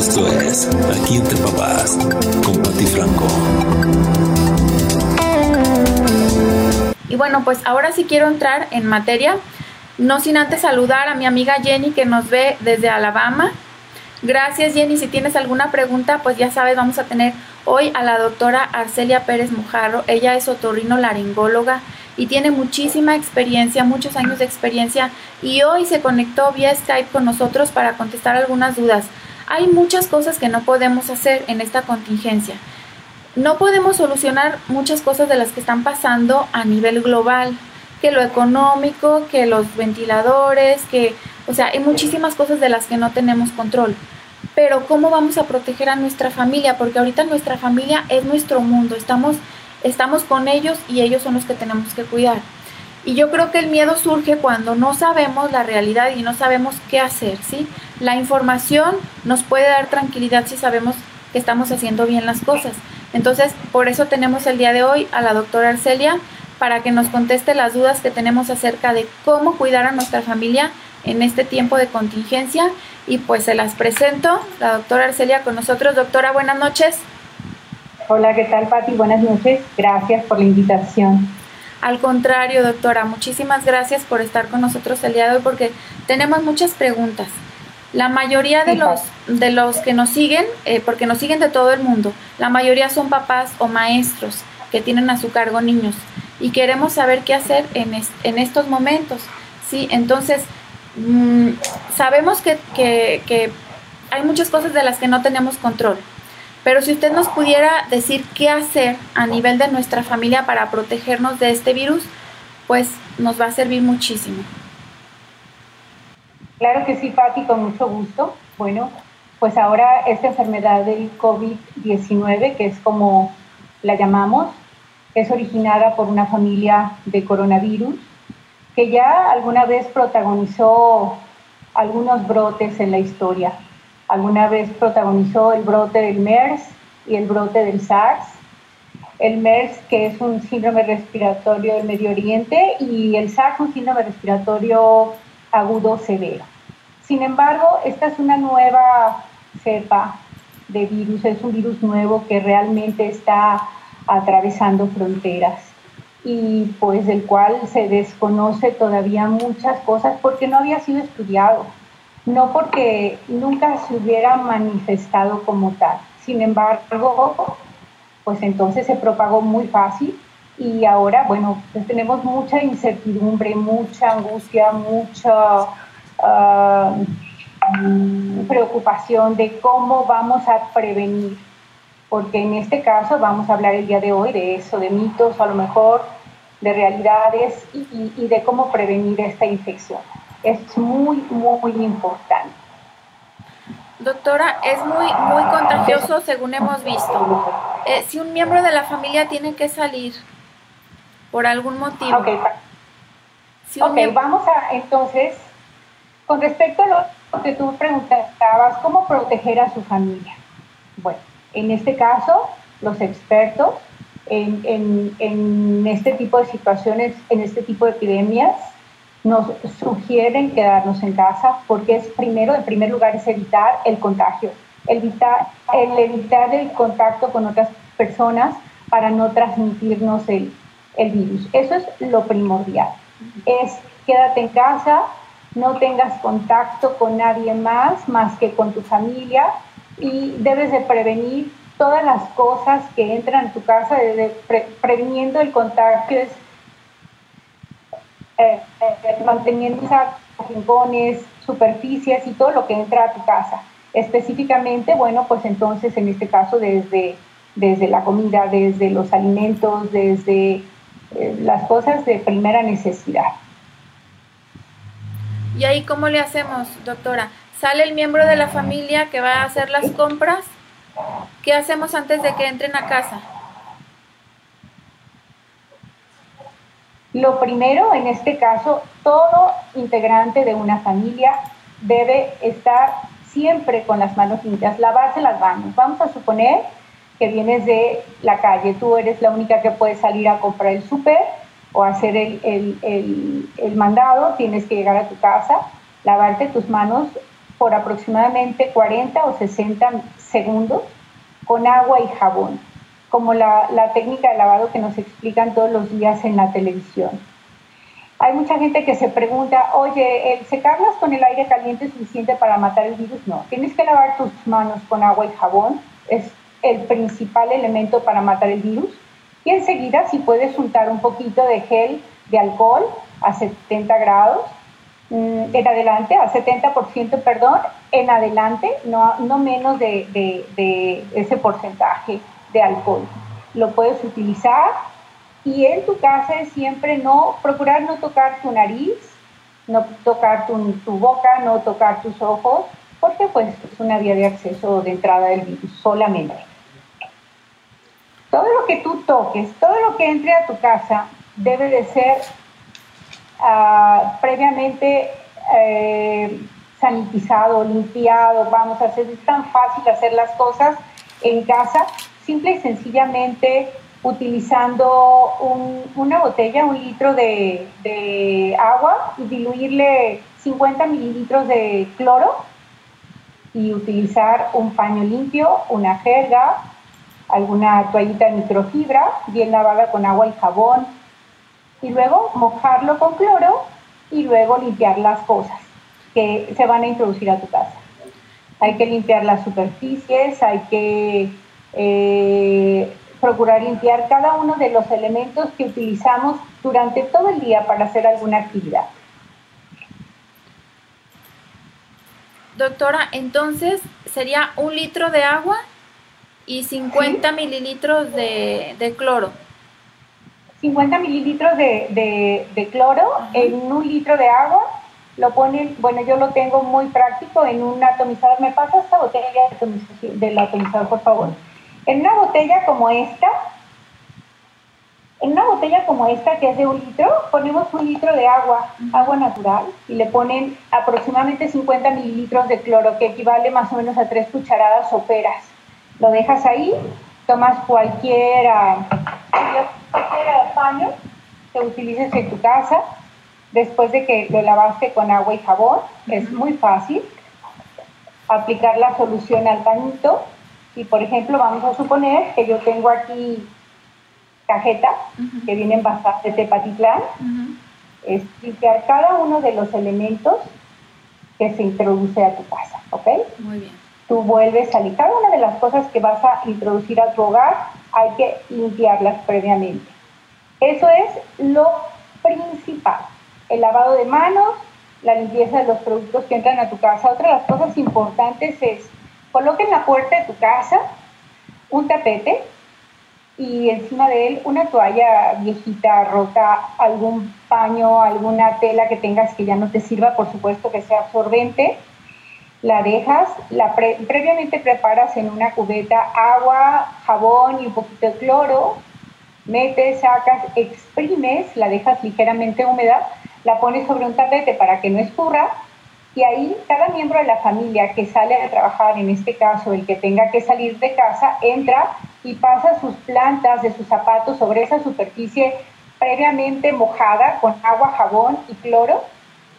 Esto es Aquí entre papás con Pati Franco. Y bueno, pues ahora sí quiero entrar en materia, no sin antes saludar a mi amiga Jenny que nos ve desde Alabama. Gracias Jenny, si tienes alguna pregunta, pues ya sabes, vamos a tener hoy a la doctora Arcelia Pérez Mujarro. Ella es otorrino laringóloga y tiene muchísima experiencia, muchos años de experiencia y hoy se conectó vía Skype con nosotros para contestar algunas dudas. Hay muchas cosas que no podemos hacer en esta contingencia. No podemos solucionar muchas cosas de las que están pasando a nivel global, que lo económico, que los ventiladores, que, o sea, hay muchísimas cosas de las que no tenemos control. Pero ¿cómo vamos a proteger a nuestra familia? Porque ahorita nuestra familia es nuestro mundo, estamos, estamos con ellos y ellos son los que tenemos que cuidar. Y yo creo que el miedo surge cuando no sabemos la realidad y no sabemos qué hacer, ¿sí? La información nos puede dar tranquilidad si sabemos que estamos haciendo bien las cosas. Entonces, por eso tenemos el día de hoy a la doctora Arcelia para que nos conteste las dudas que tenemos acerca de cómo cuidar a nuestra familia en este tiempo de contingencia. Y pues se las presento, la doctora Arcelia con nosotros. Doctora, buenas noches. Hola, ¿qué tal, Pati? Buenas noches. Gracias por la invitación. Al contrario, doctora, muchísimas gracias por estar con nosotros el día de hoy porque tenemos muchas preguntas. La mayoría de los, de los que nos siguen, eh, porque nos siguen de todo el mundo, la mayoría son papás o maestros que tienen a su cargo niños y queremos saber qué hacer en, en estos momentos. ¿sí? Entonces, mm, sabemos que, que, que hay muchas cosas de las que no tenemos control. Pero si usted nos pudiera decir qué hacer a nivel de nuestra familia para protegernos de este virus, pues nos va a servir muchísimo. Claro que sí, Patti, con mucho gusto. Bueno, pues ahora esta enfermedad del COVID-19, que es como la llamamos, es originada por una familia de coronavirus que ya alguna vez protagonizó algunos brotes en la historia alguna vez protagonizó el brote del MERS y el brote del SARS. El MERS, que es un síndrome respiratorio del Medio Oriente, y el SARS, un síndrome respiratorio agudo severo. Sin embargo, esta es una nueva cepa de virus, es un virus nuevo que realmente está atravesando fronteras y pues del cual se desconoce todavía muchas cosas porque no había sido estudiado no porque nunca se hubiera manifestado como tal. Sin embargo, pues entonces se propagó muy fácil y ahora, bueno, pues tenemos mucha incertidumbre, mucha angustia, mucha ah, preocupación de cómo vamos a prevenir, porque en este caso vamos a hablar el día de hoy de eso, de mitos, a lo mejor de realidades y de cómo prevenir esta infección es muy, muy importante. Doctora, es muy, muy contagioso según hemos visto. Eh, si un miembro de la familia tiene que salir por algún motivo. Ok, okay vamos a entonces, con respecto a lo que tú preguntabas, ¿cómo proteger a su familia? Bueno, en este caso, los expertos en, en, en este tipo de situaciones, en este tipo de epidemias, nos sugieren quedarnos en casa porque es primero, en primer lugar, es evitar el contagio, evitar, el evitar el contacto con otras personas para no transmitirnos el, el virus. Eso es lo primordial. Es quédate en casa, no tengas contacto con nadie más más que con tu familia y debes de prevenir todas las cosas que entran en tu casa, de, previniendo el contagio es eh, eh, manteniendo rincones, superficies y todo lo que entra a tu casa. Específicamente, bueno, pues entonces en este caso desde, desde la comida, desde los alimentos, desde eh, las cosas de primera necesidad. ¿Y ahí cómo le hacemos, doctora? ¿Sale el miembro de la familia que va a hacer las compras? ¿Qué hacemos antes de que entren a casa? Lo primero, en este caso, todo integrante de una familia debe estar siempre con las manos limpias, lavarse las manos. Vamos a suponer que vienes de la calle, tú eres la única que puede salir a comprar el súper o hacer el, el, mandado, tienes que llegar a tu casa, lavarte tus manos por aproximadamente 40 o 60 segundos con agua y jabón, como la, la técnica de lavado que nos explican todos los días en la televisión. Hay mucha gente que se pregunta, oye, ¿el secarlas con el aire caliente es suficiente para matar el virus? No, tienes que lavar tus manos con agua y jabón, es el principal elemento para matar el virus. Y enseguida, si puedes untar un poquito de gel de alcohol a 70 grados, mm, en adelante, a 70%, perdón, en adelante, no, no menos de, de ese porcentaje de alcohol. Lo puedes utilizar y en tu casa es siempre no, procurar no tocar tu nariz, no tocar tu, tu boca, no tocar tus ojos, porque pues es una vía de acceso de entrada del virus solamente. Todo lo que tú toques, todo lo que entre a tu casa debe de ser uh, previamente eh, sanitizado, limpiado, vamos a hacer, es tan fácil hacer las cosas en casa, simple y sencillamente utilizando una botella, un litro de, agua diluirle 50 mililitros de cloro y utilizar un paño limpio, una jerga, alguna toallita de microfibra bien lavada con agua y jabón y luego mojarlo con cloro y luego limpiar las cosas que se van a introducir a tu casa. Hay que limpiar las superficies, hay que eh, procurar limpiar cada uno de los elementos que utilizamos durante todo el día para hacer alguna actividad. Doctora, entonces sería un litro de agua y 50 mililitros de, cloro. 50 mililitros de, cloro en un litro de agua. Lo ponen, bueno, yo lo tengo muy práctico en un atomizador. ¿Me pasa esta botella del atomizador, por favor? En una botella como esta, en una botella como esta que es de un litro, ponemos un litro de agua, agua natural, y le ponen aproximadamente 50 mililitros de cloro, que equivale más o menos a tres cucharadas soperas. Lo dejas ahí, tomas cualquier, cualquier paño que utilices en tu casa, después de que lo lavaste con agua y jabón, es muy fácil aplicar la solución al pañito y por ejemplo, vamos a suponer que yo tengo aquí cajetas que vienen basadas de Tepatitlán, es limpiar cada uno de los elementos que se introduce a tu casa, ¿ok? Muy bien. Tú vuelves a. Cada una de las cosas que vas a introducir a tu hogar hay que limpiarlas previamente. Eso es lo principal. El lavado de manos, la limpieza de los productos que entran a tu casa. Otra de las cosas importantes es Coloca en la puerta de tu casa un tapete y encima de él una toalla viejita, rota, algún paño, alguna tela que tengas que ya no te sirva, por supuesto que sea absorbente. La dejas, la previamente preparas en una cubeta agua, jabón y un poquito de cloro, metes, sacas, exprimes, la dejas ligeramente húmeda, la pones sobre un tapete para que no escurra y ahí cada miembro de la familia que sale a trabajar, en este caso el que tenga que salir de casa, entra y pasa sus plantas de sus zapatos sobre esa superficie previamente mojada con agua, jabón y cloro.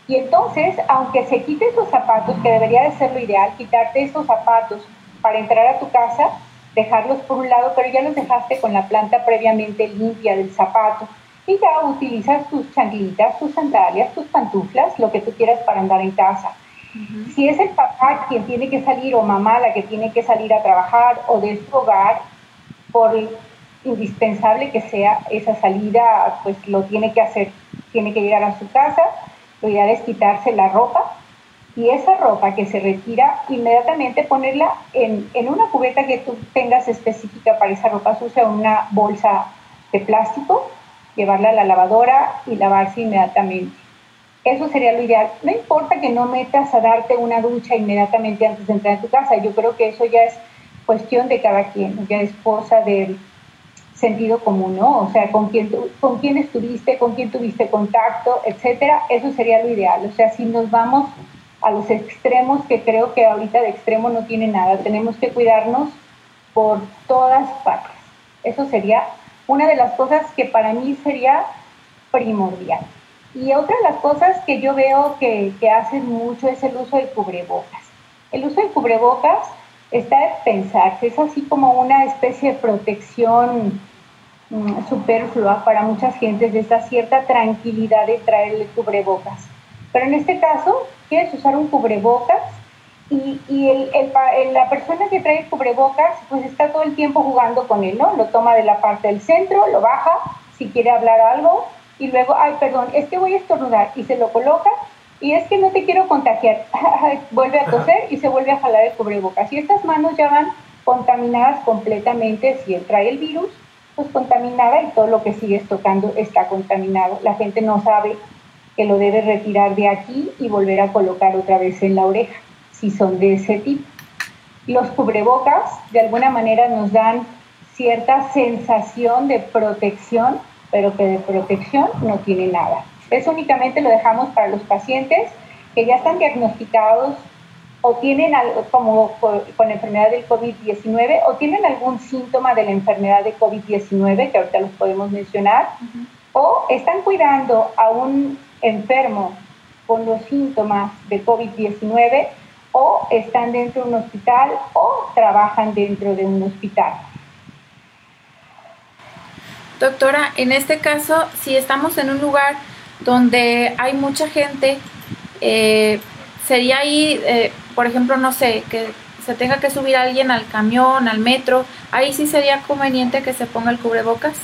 Y entonces, aunque se quite esos zapatos, que debería de ser lo ideal, quitarte esos zapatos para entrar a tu casa, dejarlos por un lado, pero ya los dejaste con la planta previamente limpia del zapato y ya utilizas tus changuitas, tus sandalias, tus pantuflas, lo que tú quieras para andar en casa. Si es el papá quien tiene que salir o mamá la que tiene que salir a trabajar o de su hogar, por indispensable que sea esa salida, pues lo tiene que hacer, tiene que llegar a su casa, lo ideal es quitarse la ropa y esa ropa que se retira, inmediatamente ponerla en, en una cubeta que tú tengas específica para esa ropa sucia, una bolsa de plástico llevarla a la lavadora y lavarse inmediatamente. Eso sería lo ideal. No importa que no metas a darte una ducha inmediatamente antes de entrar a tu casa. Yo creo que eso ya es cuestión de cada quien, ya es cosa del sentido común, ¿no? O sea, con quién, con quién estuviste, con quién tuviste contacto, etcétera. Eso sería lo ideal. O sea, si nos vamos a los extremos, que creo que ahorita de extremo no tiene nada, tenemos que cuidarnos por todas partes. Eso sería una de las cosas que para mí sería primordial. Y otra de las cosas que yo veo que, que hacen mucho es el uso del cubrebocas. El uso de cubrebocas está de pensarse, es así como una especie de protección mm, superflua para muchas gentes, de esta cierta tranquilidad de traerle cubrebocas. Pero en este caso, quieres usar un cubrebocas y, y el, la persona que trae el cubrebocas, pues está todo el tiempo jugando con él, ¿no? Lo toma de la parte del centro, lo baja, si quiere hablar algo, y luego, ay, perdón, es que voy a estornudar, y se lo coloca, y es que no te quiero contagiar, vuelve a toser y se vuelve a jalar el cubrebocas. Y estas manos ya van contaminadas completamente, si él trae el virus, pues contaminada y todo lo que sigues tocando está contaminado. La gente no sabe que lo debe retirar de aquí y volver a colocar otra vez en la oreja si son de ese tipo. Los cubrebocas de alguna manera nos dan cierta sensación de protección, pero que de protección no tiene nada. Eso únicamente lo dejamos para los pacientes que ya están diagnosticados o tienen algo como con la enfermedad del COVID-19 o tienen algún síntoma de la enfermedad de COVID-19, que ahorita los podemos mencionar, o están cuidando a un enfermo con los síntomas de COVID-19 o están dentro de un hospital o trabajan dentro de un hospital. Doctora, en este caso, si estamos en un lugar donde hay mucha gente, eh, sería ahí, eh, por ejemplo, no sé, que se tenga que subir alguien al camión, al metro, ahí sí sería conveniente que se ponga el cubrebocas.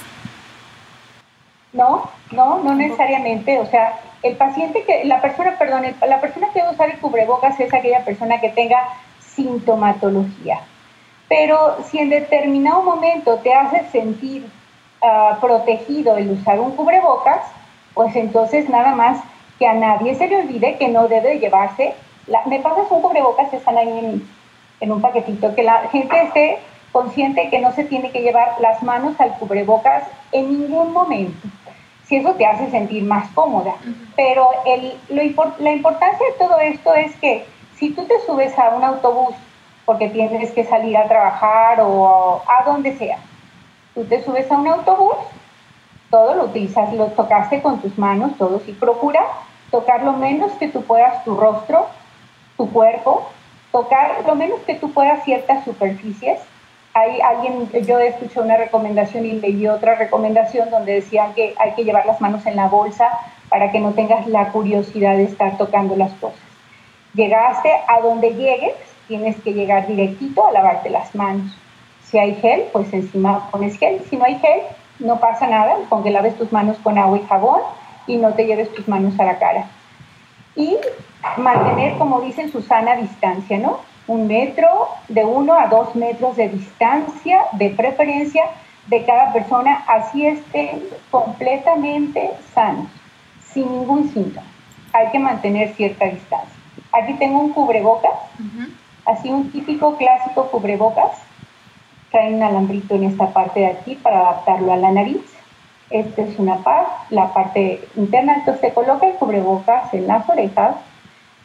No, no, no necesariamente. O sea, el paciente que, la persona, perdón, la persona que debe usar el cubrebocas es aquella persona que tenga sintomatología. Pero si en determinado momento te hace sentir ah, protegido el usar un cubrebocas, pues entonces nada más que a nadie se le olvide que no debe llevarse. La, me pasas un cubrebocas que están ahí en, en un paquetito, que la gente esté consciente que no se tiene que llevar las manos al cubrebocas en ningún momento si eso te hace sentir más cómoda. Pero el, la importancia de todo esto es que si tú te subes a un autobús porque tienes que salir a trabajar o a donde sea, tú te subes a un autobús, todo lo utilizas, lo tocaste con tus manos, todos, y procura tocar lo menos que tú puedas tu rostro, tu cuerpo, tocar lo menos que tú puedas ciertas superficies hay alguien, yo escuché una recomendación y leí otra recomendación donde decían que hay que llevar las manos en la bolsa para que no tengas la curiosidad de estar tocando las cosas. Llegaste a donde llegues, tienes que llegar directito a lavarte las manos. Si hay gel, pues encima pones gel. Si no hay gel, no pasa nada, con que laves tus manos con agua y jabón y no te lleves tus manos a la cara. Y mantener, como dicen, Susana, distancia, ¿no? Un metro, de uno a dos metros de distancia, de preferencia de cada persona, así estén completamente sanos, sin ningún síntoma. Hay que mantener cierta distancia. Aquí tengo un cubrebocas, así un típico clásico cubrebocas. Trae un alambrito en esta parte de aquí para adaptarlo a la nariz. Esta es una parte, la parte interna, entonces se coloca el cubrebocas en las orejas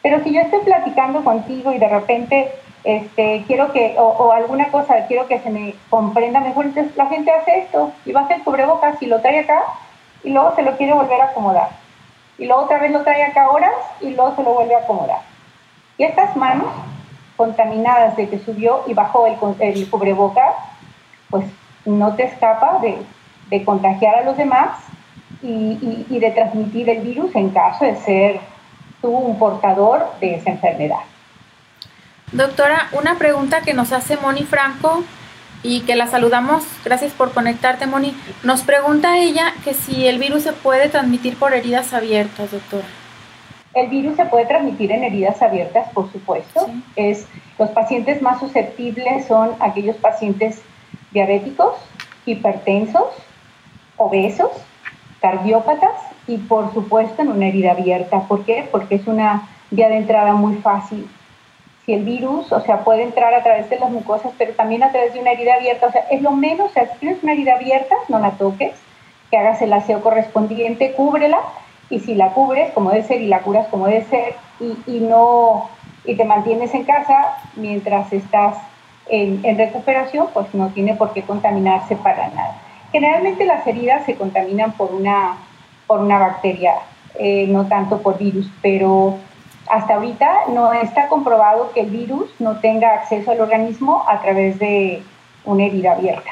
pero si yo estoy platicando contigo y de repente este, quiero que, o, alguna cosa, quiero que se me comprenda mejor, entonces la gente hace esto y va a hacer cubrebocas y lo trae acá y luego se lo quiere volver a acomodar. Y luego otra vez lo trae acá horas y luego se lo vuelve a acomodar. Y estas manos contaminadas de que subió y bajó el, el cubrebocas, pues no te escapa de, de contagiar a los demás y de transmitir el virus en caso de ser tuvo un portador de esa enfermedad. Doctora, una pregunta que nos hace Moni Franco y que la saludamos. Gracias por conectarte, Moni. Nos pregunta ella que si el virus se puede transmitir por heridas abiertas, doctora. El virus se puede transmitir en heridas abiertas, por supuesto. Es, los pacientes más susceptibles son aquellos pacientes diabéticos, hipertensos, obesos, cardiópatas y por supuesto en una herida abierta. ¿Por qué? Porque es una vía de entrada muy fácil. Si el virus, o sea, puede entrar a través de las mucosas, pero también a través de una herida abierta, o sea, es lo menos, o sea, si tienes una herida abierta, no la toques, que hagas el aseo correspondiente, cúbrela, y si la cubres como debe ser y la curas como debe ser, y, y no, y te mantienes en casa mientras estás en, en recuperación, pues no tiene por qué contaminarse para nada. Generalmente las heridas se contaminan por una por una bacteria, eh, no tanto por virus, pero hasta ahorita no está comprobado que el virus no tenga acceso al organismo a través de una herida abierta.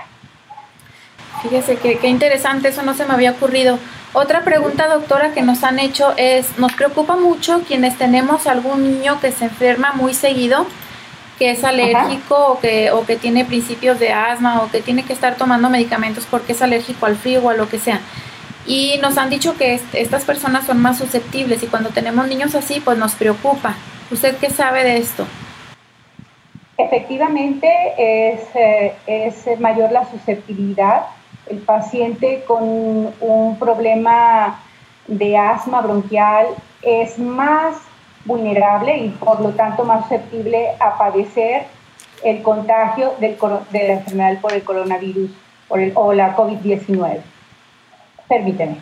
Fíjese que, qué interesante, eso no se me había ocurrido. Otra pregunta, doctora, que nos han hecho es, nos preocupa mucho quienes tenemos algún niño que se enferma muy seguido, que es alérgico o que, o que tiene principios de asma o que tiene que estar tomando medicamentos porque es alérgico al frío o a lo que sea. Y nos han dicho que estas personas son más susceptibles y cuando tenemos niños así, pues nos preocupa. ¿Usted qué sabe de esto? Efectivamente, es, eh, es mayor la susceptibilidad. El paciente con un problema de asma bronquial es más vulnerable y por lo tanto más susceptible a padecer el contagio del, de la enfermedad por el coronavirus por el, o la COVID-19. Permíteme.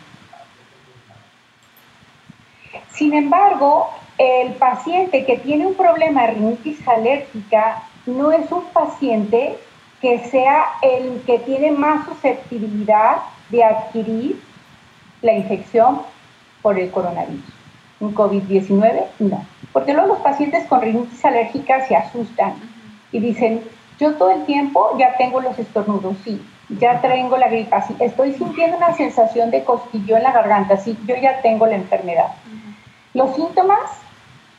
Sin embargo, el paciente que tiene un problema de rinitis alérgica no es un paciente que sea el que tiene más susceptibilidad de adquirir la infección por el coronavirus. Un COVID-19, no. Porque luego los pacientes con rinitis alérgica se asustan y dicen, yo todo el tiempo ya tengo los estornudos, sí, ya tengo la gripa, sí, estoy sintiendo una sensación de cosquillo en la garganta, sí, yo ya tengo la enfermedad. Los síntomas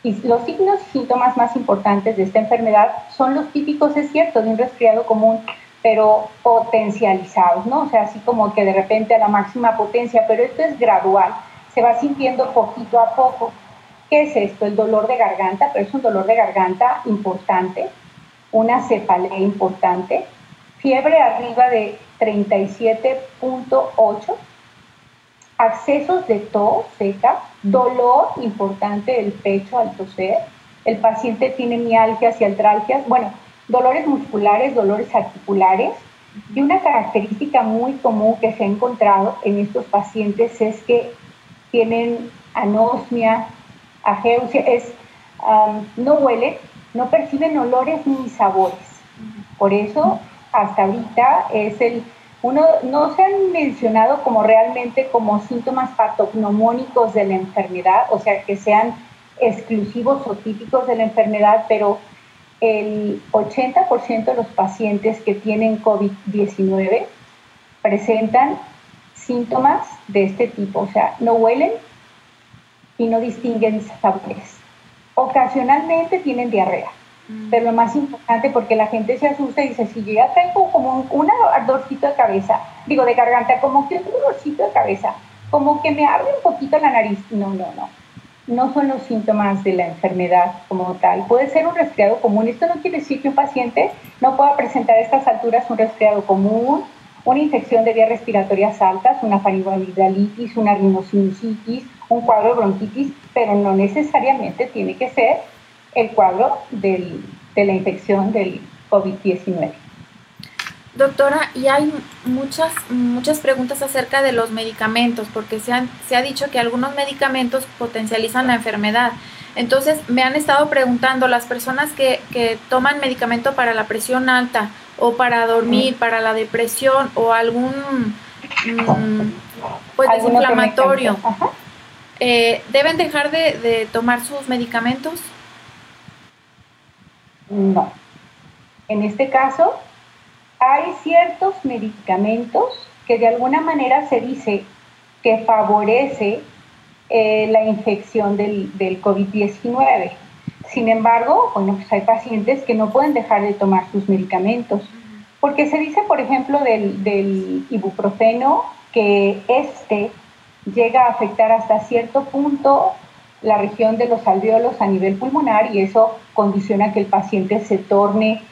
y los signos y síntomas más importantes de esta enfermedad son los típicos, es cierto, de un resfriado común, pero potencializados, ¿no? O sea, así como que de repente a la máxima potencia, pero esto es gradual, se va sintiendo poquito a poco. ¿Qué es esto? El dolor de garganta, pero es un dolor de garganta importante, una cefalea importante, fiebre arriba de 37.8, accesos de tos seca, dolor importante del pecho al toser, el paciente tiene mialgias y altralgias, bueno, dolores musculares, dolores articulares, y una característica muy común que se ha encontrado en estos pacientes es que tienen anosmia, ageusia, es, no huelen, no perciben olores ni sabores. Por eso hasta ahorita es el, uno, no se han mencionado como realmente como síntomas patognomónicos de la enfermedad, o sea, que sean exclusivos o típicos de la enfermedad, pero el 80% de los pacientes que tienen COVID-19 presentan síntomas de este tipo, o sea, no huelen y no distinguen sabores. Ocasionalmente tienen diarrea pero lo más importante, porque la gente se asusta y dice, si yo ya tengo como un, ardorcito de cabeza, digo de garganta, como que un dolorcito de cabeza, como que me abre un poquito la nariz. No, no, no. No son los síntomas de la enfermedad como tal. Puede ser un resfriado común. Esto no quiere decir que un paciente no pueda presentar a estas alturas un resfriado común, una infección de vías respiratorias altas, una faringoamigdalitis, una rinosinusitis, un cuadro bronquitis, pero no necesariamente tiene que ser el cuadro de la infección del COVID-19. Doctora, y hay muchas, muchas preguntas acerca de los medicamentos, porque se, se ha dicho que algunos medicamentos potencializan la enfermedad. Entonces, me han estado preguntando las personas que, toman medicamento para la presión alta o para dormir, para la depresión o algún mm, pues, desinflamatorio, eh, ¿deben dejar de, de tomar sus medicamentos? No. En este caso, hay ciertos medicamentos que de alguna manera se dice que favorece eh, la infección del, COVID-19. Sin embargo, bueno, pues hay pacientes que no pueden dejar de tomar sus medicamentos, porque se dice, por ejemplo, del, del ibuprofeno que este llega a afectar hasta cierto punto la región de los alveolos a nivel pulmonar y eso condiciona que el paciente se torne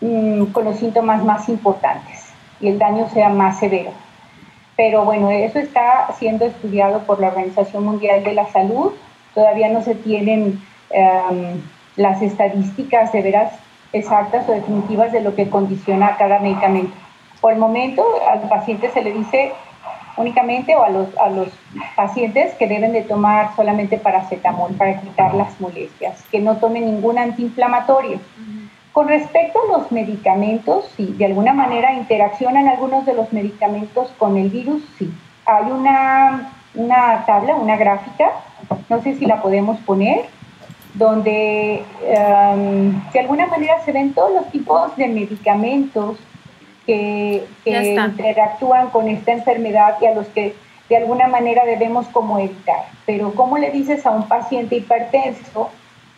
mm, con los síntomas más importantes y el daño sea más severo. Pero bueno, eso está siendo estudiado por la Organización Mundial de la Salud. Todavía no se tienen em, las estadísticas de veras exactas o definitivas de lo que condiciona cada medicamento. Por el momento, al paciente se le dice únicamente o a los, a los pacientes que deben de tomar solamente paracetamol para quitar las molestias, que no tomen ningún antiinflamatorio. Con respecto a los medicamentos, si de alguna manera interaccionan algunos de los medicamentos con el virus, sí. Hay una, una tabla, una gráfica, no sé si la podemos poner, donde em, de alguna manera se ven todos los tipos de medicamentos que, interactúan con esta enfermedad y a los que de alguna manera debemos como evitar. Pero ¿cómo le dices a un paciente hipertenso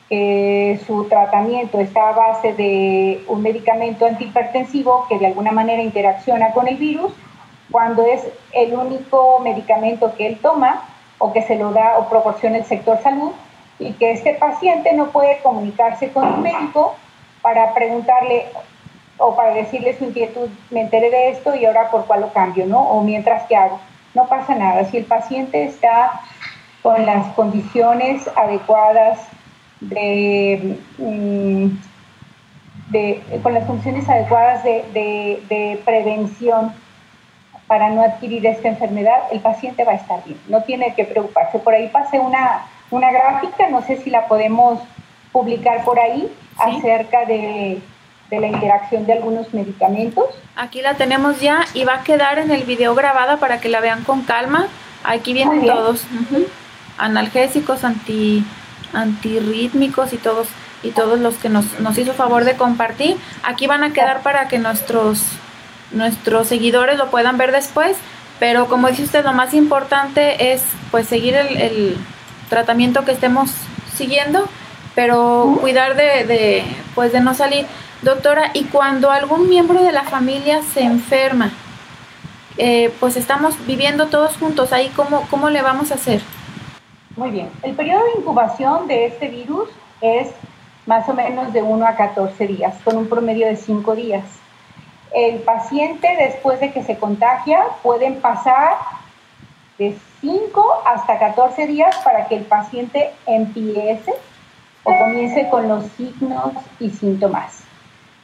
que su tratamiento está a base de un medicamento antihipertensivo que de alguna manera interacciona con el virus, cuando es el único medicamento que él toma o que se lo da o proporciona el sector salud y que este paciente no puede comunicarse con un médico para preguntarle o para decirle su inquietud, me enteré de esto y ahora por cuál lo cambio, ¿no? O mientras que hago. No pasa nada. Si el paciente está con las condiciones adecuadas de, mm, con las funciones adecuadas de, de prevención para no adquirir esta enfermedad, el paciente va a estar bien. No tiene que preocuparse. Por ahí pasé una una gráfica, no sé si la podemos publicar por ahí, acerca de, la interacción de algunos medicamentos. Aquí la tenemos ya y va a quedar en el video grabada para que la vean con calma. Aquí vienen todos, analgésicos, anti, antirrítmicos y todos y todos los que nos, nos hizo favor de compartir. Aquí van a quedar para que nuestros, nuestros seguidores lo puedan ver después. Pero como dice usted, lo más importante es pues seguir el tratamiento que estemos siguiendo, pero cuidar de, pues de no salir. Doctora, y cuando algún miembro de la familia se enferma, eh, pues estamos viviendo todos juntos, ahí cómo, cómo le vamos a hacer. Muy bien, el periodo de incubación de este virus es más o menos de 1 a 14 días, con un promedio de 5 días. El paciente después de que se contagia pueden pasar de 5 hasta 14 días para que el paciente empiece o comience con los signos y síntomas.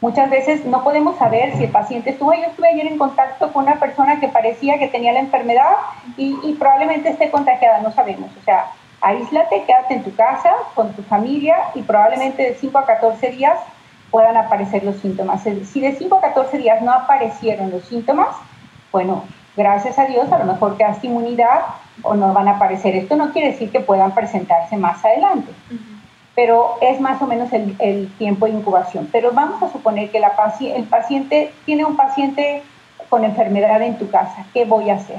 Muchas veces no podemos saber si el paciente estuvo, yo estuve ayer en contacto con una persona que parecía que tenía la enfermedad y, probablemente esté contagiada, no sabemos. O sea, aíslate, quédate en tu casa con tu familia y probablemente de 5 a 14 días puedan aparecer los síntomas. Si de 5 a 14 días no aparecieron los síntomas, bueno, gracias a Dios, a lo mejor quedaste inmunidad o no van a aparecer. Esto no quiere decir que puedan presentarse más adelante, pero es más o menos el, tiempo de incubación. Pero vamos a suponer que el paciente tiene un paciente con enfermedad en tu casa. ¿Qué voy a hacer?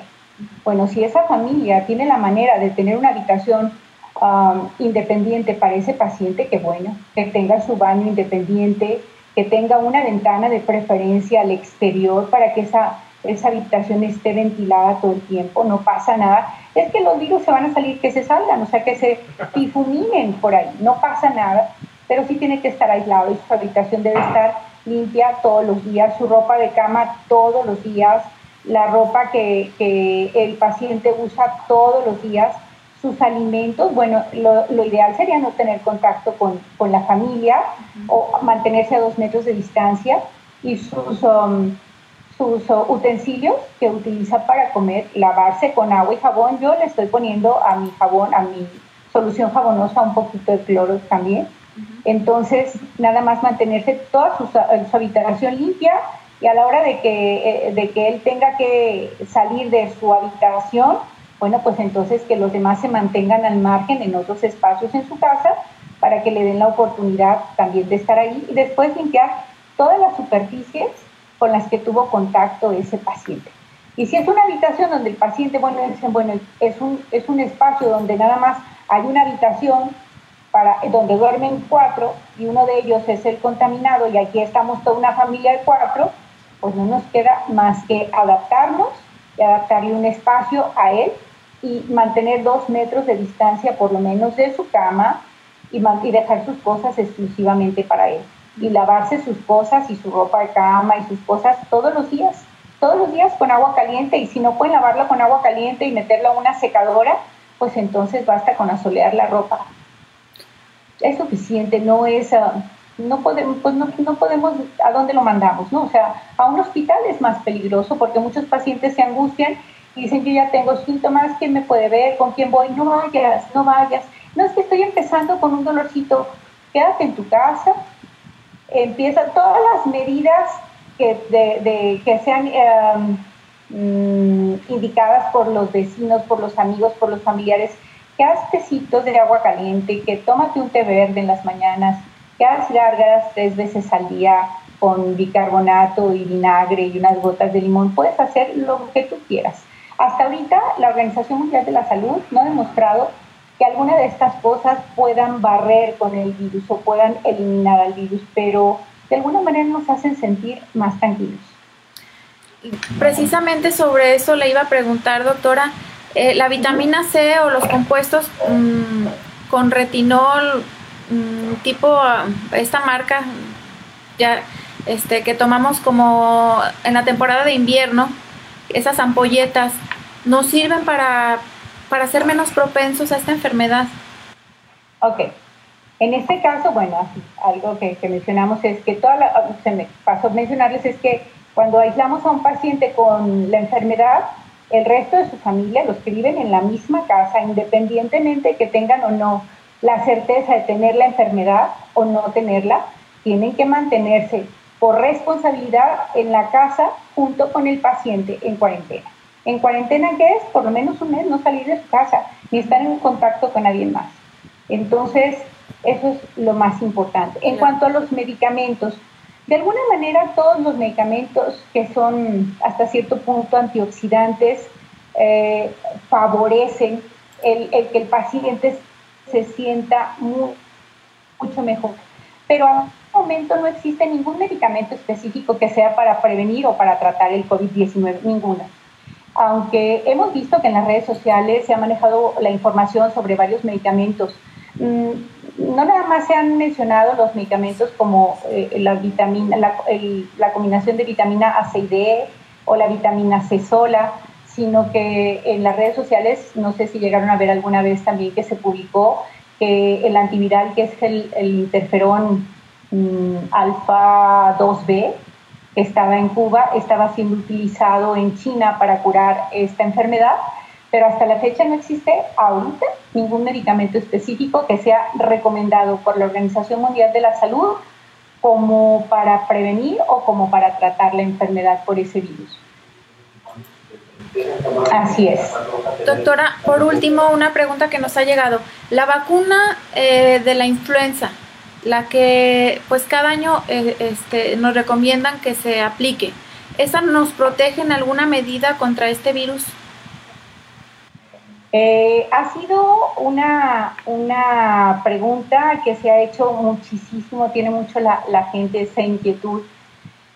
Bueno, si esa familia tiene la manera de tener una habitación um, independiente para ese paciente, que bueno, que tenga su baño independiente, que tenga una ventana de preferencia al exterior para que esa esa habitación esté ventilada todo el tiempo, no pasa nada. Es que los virus se van a salir, que se salgan, o sea, que se difuminen por ahí, no pasa nada, pero sí tiene que estar aislado y su habitación debe estar limpia todos los días, su ropa de cama todos los días, la ropa que, el paciente usa todos los días, sus alimentos, bueno, lo, ideal sería no tener contacto con, la familia o mantenerse a dos metros de distancia y sus... Um, sus utensilios que utiliza para comer, lavarse con agua y jabón. Yo le estoy poniendo a mi jabón, a mi solución jabonosa, un poquito de cloro también. Entonces, nada más mantenerse toda su, su, habitación limpia y a la hora de que, eh, de que él tenga que salir de su habitación, bueno, pues entonces que los demás se mantengan al margen en otros espacios en su casa para que le den la oportunidad también de estar ahí y después limpiar todas las superficies con las que tuvo contacto ese paciente. Y si es una habitación donde el paciente, bueno, es un, es un espacio donde nada más hay una habitación para, donde duermen cuatro y uno de ellos es el contaminado y aquí estamos toda una familia de cuatro, pues no nos queda más que adaptarnos y adaptarle un espacio a él y mantener dos metros de distancia por lo menos de su cama y dejar sus cosas exclusivamente para él y lavarse sus cosas y su ropa de cama y sus cosas todos los días, todos los días con agua caliente y si no pueden lavarla con agua caliente y meterla a una secadora, pues entonces basta con asolear la ropa. Es suficiente, no es, ah, no podemos, pues no, no, podemos, ¿a dónde lo mandamos? ¿no? O sea, a un hospital es más peligroso porque muchos pacientes se angustian y dicen, yo ya tengo síntomas, ¿quién me puede ver? ¿Con quién voy? No vayas, no vayas. No es que estoy empezando con un dolorcito, quédate en tu casa, empieza todas las medidas que, sean em, mm, indicadas por los vecinos, por los amigos, por los familiares, que haz tecitos de agua caliente, que tómate un té verde en las mañanas, que hagas gárgaras tres veces al día con bicarbonato y vinagre y unas gotas de limón. Puedes hacer lo que tú quieras. Hasta ahorita la Organización Mundial de la Salud no ha demostrado que alguna de estas cosas puedan barrer con el virus o puedan eliminar al virus, pero de alguna manera nos hacen sentir más tranquilos. Precisamente sobre eso le iba a preguntar, doctora, eh, la vitamina C o los compuestos mm, con retinol mm, tipo ah, esta marca ya este que tomamos como en la temporada de invierno esas ampolletas nos sirven para para ser menos propensos a esta enfermedad. Ok. En este caso, bueno, algo que, mencionamos es que toda la, se me pasó mencionarles es que cuando aislamos a un paciente con la enfermedad, el resto de su familia, los que viven en la misma casa, independientemente que tengan o no la certeza de tener la enfermedad o no tenerla, tienen que mantenerse por responsabilidad en la casa junto con el paciente en cuarentena. ¿En cuarentena qué es? Por lo menos un mes no salir de su casa ni estar en contacto con nadie más. Entonces, eso es lo más importante. En cuanto a los medicamentos, de alguna manera todos los medicamentos que son hasta cierto punto antioxidantes eh, favorecen el, que el paciente se sienta mucho mejor. Pero a un momento no existe ningún medicamento específico que sea para prevenir o para tratar el COVID-19, ninguna aunque hemos visto que en las redes sociales se ha manejado la información sobre varios medicamentos, mm, no nada más se han mencionado los medicamentos como eh, la, vitamina, la, combinación de vitamina A, C y D o la vitamina C sola, sino que en las redes sociales, no sé si llegaron a ver alguna vez también que se publicó que el antiviral, que es el, interferón mm, alfa 2B, estaba en Cuba, estaba siendo utilizado en China para curar esta enfermedad, pero hasta la fecha no existe ahorita ningún medicamento específico que sea recomendado por la Organización Mundial de la Salud como para prevenir o como para tratar la enfermedad por ese virus. Así es. Doctora, por último, una pregunta que nos ha llegado. La vacuna eh, de la influenza, la que pues cada año eh, este, nos recomiendan que se aplique. ¿Esa nos protege en alguna medida contra este virus? Eh, ha sido una, una pregunta que se ha hecho muchísimo, tiene mucho la, la gente esa inquietud.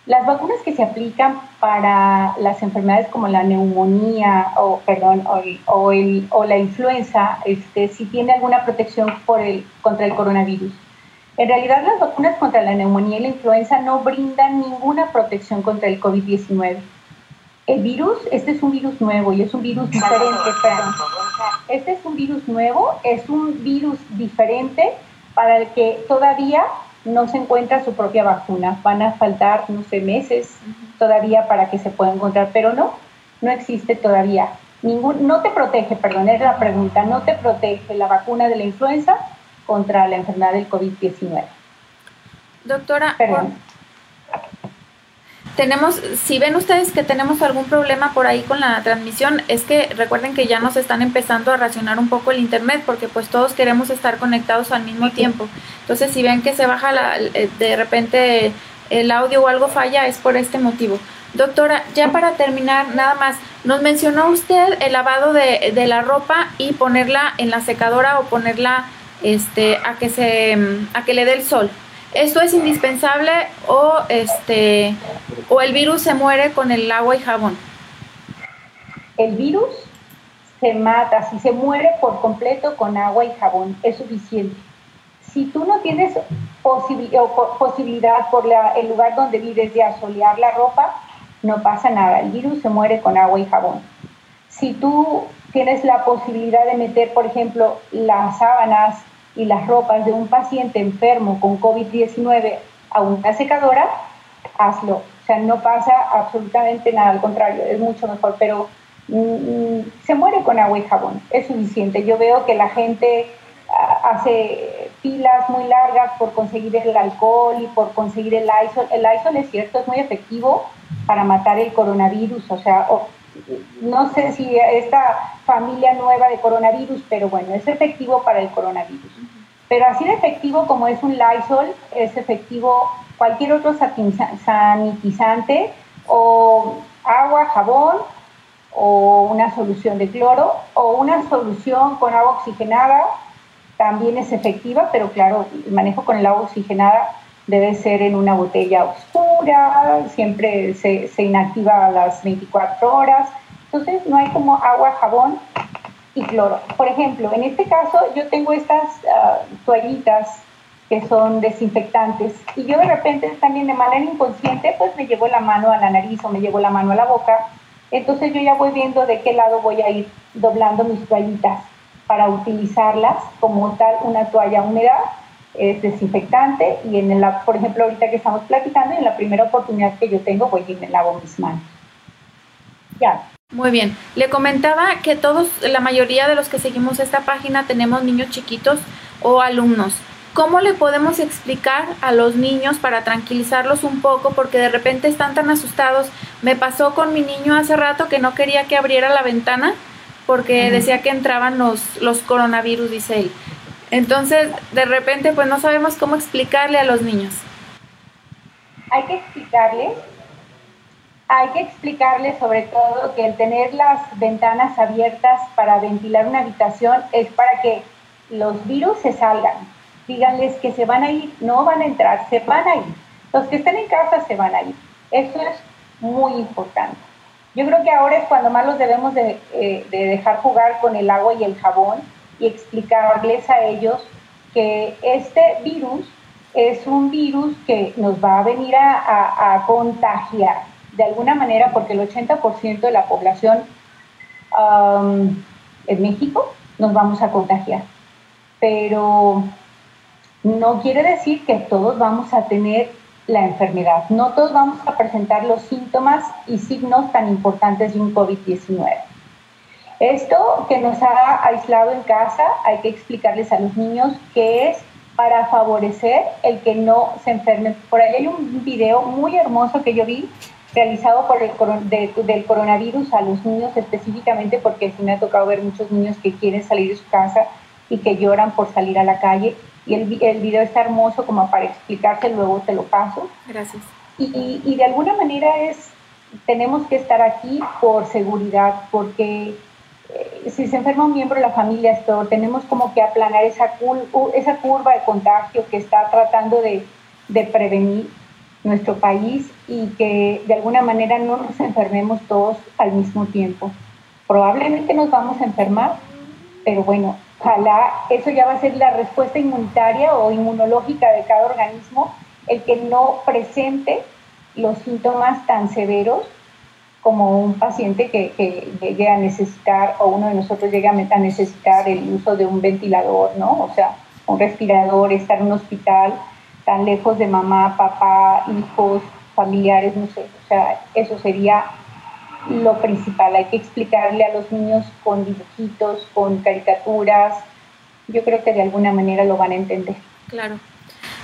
Las vacunas que se aplican para las enfermedades como la neumonía o, perdón, o, el, o la influenza, este, si tiene alguna protección por el, contra el coronavirus. En realidad las vacunas contra la neumonía y la influenza no brindan ninguna protección contra el COVID-19. El virus, este es un virus nuevo y es un virus diferente. Este es un virus nuevo, es un virus diferente para el que todavía no se encuentra su propia vacuna. Van a faltar, no sé, meses todavía para que se pueda encontrar, pero no, no existe todavía. Ningún, no te protege, perdón, es la pregunta, no te protege la vacuna de la influenza contra la enfermedad del COVID-19. Doctora, tenemos, si ven ustedes que tenemos algún problema por ahí con la transmisión, es que recuerden que ya nos están empezando a racionar un poco el internet porque pues todos queremos estar conectados al mismo tiempo. Entonces si ven que se baja la, eh, de repente el audio o algo falla es por este motivo. Doctora, ya para terminar, nada más, nos mencionó usted el lavado de, de la ropa y ponerla en la secadora o ponerla este, a que se, a que le dé el sol. Esto es indispensable o este, o el virus se muere con el agua y jabón. El virus se mata, si se muere por completo con agua y jabón, es suficiente. Si tú no tienes posibilidad por el lugar donde vives de asolear la ropa, no pasa nada, el virus se muere con agua y jabón. Si tú tienes la posibilidad de meter, por ejemplo, las sábanas y las ropas de un paciente enfermo con COVID-19 a una secadora, hazlo. O sea, no pasa absolutamente nada, al contrario, es mucho mejor, pero mm, mm, se muere con agua y jabón, es suficiente. Yo veo que la gente ah, hace filas muy largas por conseguir el alcohol y por conseguir el ISOL. El ISOL es cierto, es muy efectivo para matar el coronavirus, o sea, no sé si esta familia nueva de coronavirus, pero bueno, es efectivo para el coronavirus. Pero así de efectivo como es un Lysol, es efectivo cualquier otro sanitizante o agua, jabón o una solución de cloro o una solución con agua oxigenada también es efectiva, pero claro, el manejo con el agua oxigenada debe ser en una botella oscura, siempre se, inactiva a las 24 horas, entonces no hay como agua, jabón y cloro. Por ejemplo, en este caso yo tengo estas uh, toallitas que son desinfectantes y yo de repente también de manera inconsciente pues me llevo la mano a la nariz o me llevo la mano a la boca, entonces yo ya voy viendo de qué lado voy a ir doblando mis toallitas para utilizarlas como tal una toalla húmeda es desinfectante y en el, por ejemplo, ahorita que estamos platicando, en la primera oportunidad que yo tengo, voy y me lavo mis manos. Ya. Muy bien. Le comentaba que todos, la mayoría de los que seguimos esta página tenemos niños chiquitos o alumnos. ¿Cómo le podemos explicar a los niños para tranquilizarlos un poco? Porque de repente están tan asustados. Me pasó con mi niño hace rato que no quería que abriera la ventana porque decía que entraban los, los coronavirus, dice él. Entonces, de repente, pues no sabemos cómo explicarle a los niños. Hay que explicarles, hay que explicarles sobre todo que el tener las ventanas abiertas para ventilar una habitación es para que los virus se salgan. Díganles que se van a ir, no van a entrar, se van a ir. Los que estén en casa se van a ir. Eso es muy importante. Yo creo que ahora es cuando más los debemos de, eh, de dejar jugar con el agua y el jabón y explicarles a ellos que este virus es un virus que nos va a venir a, contagiar de alguna manera porque el 80% de la población en México nos vamos a contagiar. Pero no quiere decir que todos vamos a tener la enfermedad. No todos vamos a presentar los síntomas y signos tan importantes de un COVID-19. Esto que nos ha aislado en casa, hay que explicarles a los niños que es para favorecer el que no se enfermen. Por ahí hay un video muy hermoso que yo vi realizado por el del coronavirus a los niños específicamente porque sí me ha tocado ver muchos niños que quieren salir de su casa y que lloran por salir a la calle y el, el video está hermoso como para explicarte, luego te lo paso. Gracias. Y, y de alguna manera es, tenemos que estar aquí por seguridad, porque si se enferma un miembro de la familia, esto, tenemos como que aplanar esa, esa curva de contagio que está tratando de, de prevenir nuestro país y que de alguna manera no nos enfermemos todos al mismo tiempo. Probablemente nos vamos a enfermar, pero bueno, ojalá eso ya va a ser la respuesta inmunitaria o inmunológica de cada organismo, el que no presente los síntomas tan severos como un paciente que, llegue a necesitar o uno de nosotros llega a necesitar el uso de un ventilador, ¿no? O sea, un respirador, estar en un hospital tan lejos de mamá, papá, hijos, familiares, no sé. O sea, eso sería lo principal. Hay que explicarle a los niños con dibujitos, con caricaturas. Yo creo que de alguna manera lo van a entender. Claro.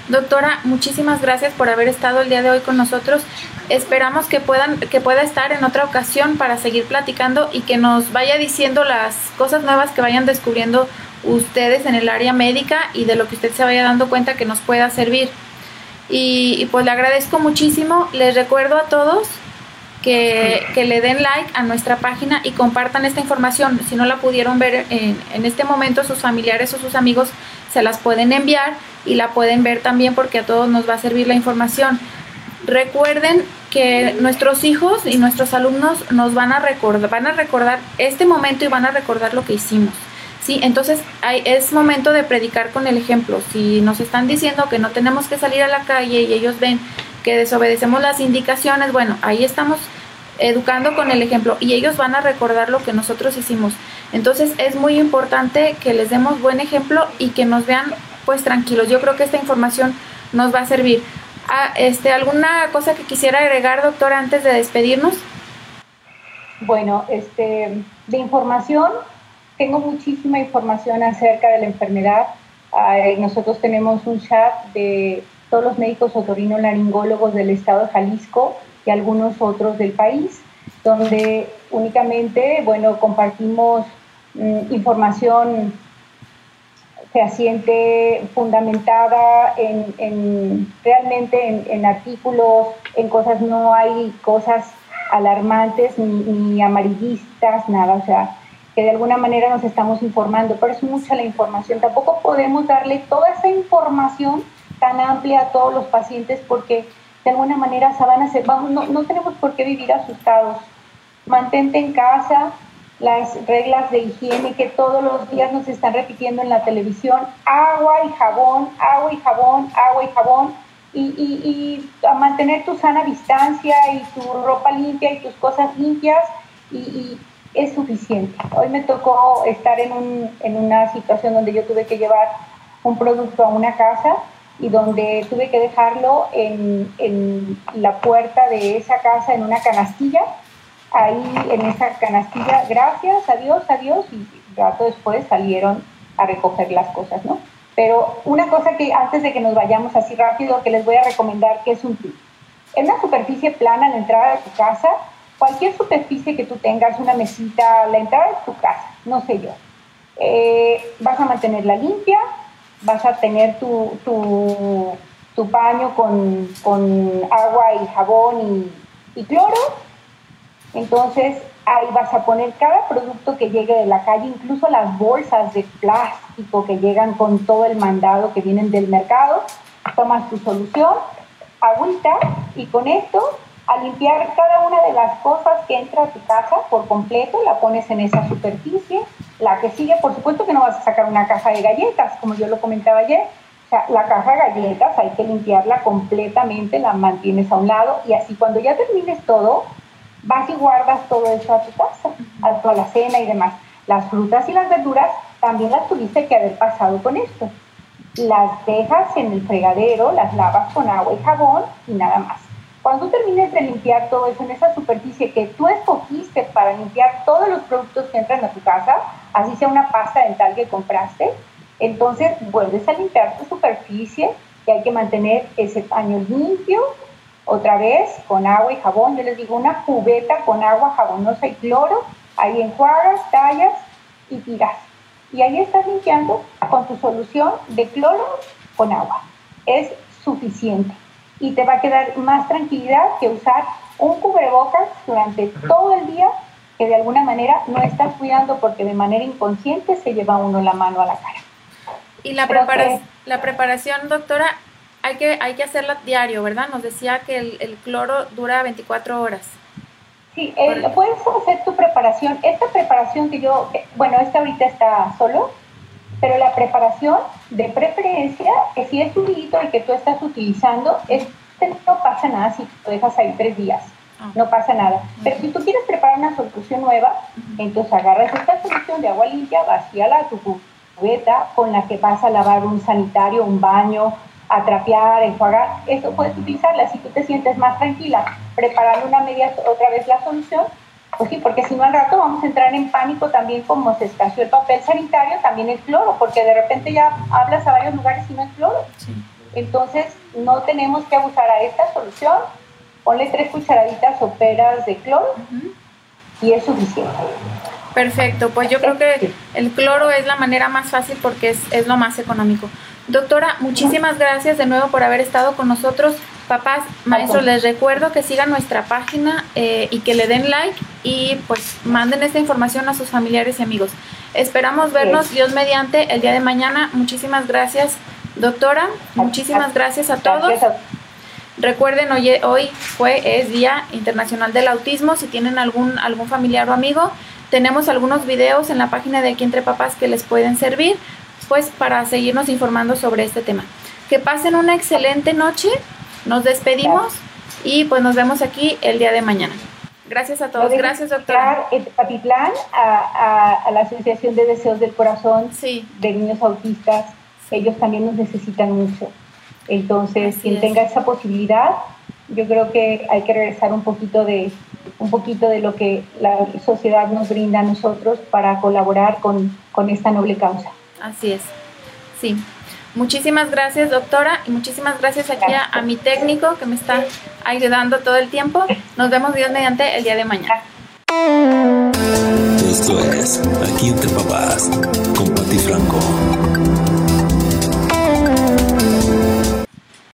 Doctora, muchísimas gracias por haber estado el día de hoy con nosotros. Esperamos que puedan que pueda estar en otra ocasión para seguir platicando y que nos vaya diciendo las cosas nuevas que vayan descubriendo ustedes en el área médica y de lo que usted se vaya dando cuenta que nos pueda servir. Y, pues le agradezco muchísimo. Les recuerdo a todos que, le den like a nuestra página y compartan esta información. Si no la pudieron ver en, en este momento, sus familiares o sus amigos se las pueden enviar y la pueden ver también porque a todos nos va a servir la información. Recuerden que nuestros hijos y nuestros alumnos nos van a recordar, van a recordar este momento y van a recordar lo que hicimos. Sí, entonces hay, es momento de predicar con el ejemplo. Si nos están diciendo que no tenemos que salir a la calle y ellos ven que desobedecemos las indicaciones, bueno, ahí estamos educando con el ejemplo y ellos van a recordar lo que nosotros hicimos. Entonces es muy importante que les demos buen ejemplo y que nos vean pues tranquilos. Yo creo que esta información nos va a servir. Ah, este, ¿Alguna cosa que quisiera agregar, doctora, antes de despedirnos? Bueno, este, de información, tengo muchísima información acerca de la enfermedad. nosotros tenemos un chat de todos los médicos otorrinolaringólogos del estado de Jalisco y algunos otros del país. donde únicamente, bueno, compartimos mm, información fehaciente, fundamentada en, realmente en, artículos, en cosas, no hay cosas alarmantes ni, ni, amarillistas, nada, o sea, que de alguna manera nos estamos informando, pero es mucha la información. Tampoco podemos darle toda esa información tan amplia a todos los pacientes porque de alguna manera se van a hacer, vamos, no, no tenemos por qué vivir asustados. Mantente en casa, las reglas de higiene que todos los días nos están repitiendo en la televisión, agua y jabón, agua y jabón, agua y jabón, y, y, a mantener tu sana distancia y tu ropa limpia y tus cosas limpias, y, es suficiente. Hoy me tocó estar en, un, en una situación donde yo tuve que llevar un producto a una casa y donde tuve que dejarlo en, en la puerta de esa casa en una canastilla ahí en esa canastilla, gracias a Dios, a Dios, y rato después salieron a recoger las cosas, ¿no? Pero una cosa que antes de que nos vayamos así rápido, que les voy a recomendar, que es un tip. En una superficie plana, en la entrada de tu casa, cualquier superficie que tú tengas, una mesita, la entrada de tu casa, no sé yo, eh, vas a mantenerla limpia, vas a tener tu, tu, tu con, con, agua y jabón y cloro, entonces ahí vas a poner cada producto que llegue de la calle, incluso las bolsas de plástico que llegan con todo el mandado que vienen del mercado. Tomas tu solución, agüita y con esto a limpiar cada una de las cosas que entra a tu casa por completo, la pones en esa superficie. La que sigue, por supuesto que no vas a sacar una caja de galletas, como yo lo comentaba ayer. O sea, la caja de galletas hay que limpiarla completamente, la mantienes a un lado y así cuando ya termines todo, vas y guardas todo eso a tu casa, a tu alacena y demás. Las frutas y las verduras también las tuviste que haber pasado con esto. Las dejas en el fregadero, las lavas con agua y jabón y nada más. Cuando termines de limpiar todo eso en esa superficie que tú escogiste para limpiar todos los productos que entran a tu casa, así sea una pasta dental que compraste, entonces vuelves a limpiar tu superficie y hay que mantener ese paño limpio otra vez con agua y jabón, yo les digo una cubeta con agua jabonosa y cloro, ahí enjuagas, tallas y tiras. Y ahí estás limpiando con tu solución de cloro con agua. Es suficiente y te va a quedar más tranquilidad que usar un cubrebocas durante todo el día que de alguna manera no estás cuidando porque de manera inconsciente se lleva uno la mano a la cara. Y la, la preparación, doctora, hay que, hay que hacerla diario, ¿verdad? Nos decía que el, cloro dura 24 horas. Sí, puedes hacer tu preparación. Esta preparación que yo, bueno, esta ahorita está solo, pero la preparación de preferencia, que si es un hilito el que tú estás utilizando, este no pasa nada si lo dejas ahí tres días. Ah. No pasa nada. Pero si tú quieres preparar una solución nueva, entonces agarras esta solución de agua limpia, vacíala a tu cubeta con la que vas a lavar un sanitario, un baño, a trapear, enjuagar, eso puedes utilizarla si tú te sientes más tranquila, preparando una media otra vez la solución, pues sí, porque si no al rato vamos a entrar en pánico también como se escaseó el papel sanitario, también el cloro, porque de repente ya hablas a varios lugares y no es cloro. Entonces no tenemos que abusar a esta solución, ponle tres cucharaditas soperas de cloro y es suficiente. Perfecto, pues yo creo que el cloro es la manera más fácil porque es, es lo más económico. Doctora, muchísimas gracias de nuevo por haber estado con nosotros. Papás, maestros, les recuerdo que sigan nuestra página eh, y que le den like y pues manden esta información a sus familiares y amigos. Esperamos vernos, Dios mediante, el día de mañana. Muchísimas gracias, doctora. Muchísimas gracias a todos. Recuerden, hoy, hoy fue, es Día Internacional del Autismo. Si tienen algún, algún familiar o amigo, tenemos algunos videos en la página de Aquí Entre Papás que les pueden servir pues para seguirnos informando sobre este tema. Que pasen una excelente noche, nos despedimos y pues nos vemos aquí el día de mañana. Gracias a todos, gracias doctora. Patitlán a, a, la Asociación de Deseos del Corazón de Niños Autistas, ellos también nos necesitan mucho. Entonces, quien tenga esa posibilidad, yo creo que hay que regresar un poquito de un poquito de lo que la sociedad nos brinda a nosotros para colaborar con, con esta noble causa. Así es. Sí. Muchísimas gracias, doctora, y muchísimas gracias aquí A, mi técnico que me está ayudando todo el tiempo. Nos vemos Dios mediante el día de mañana. Esto es Aquí entre papás con Pati Franco.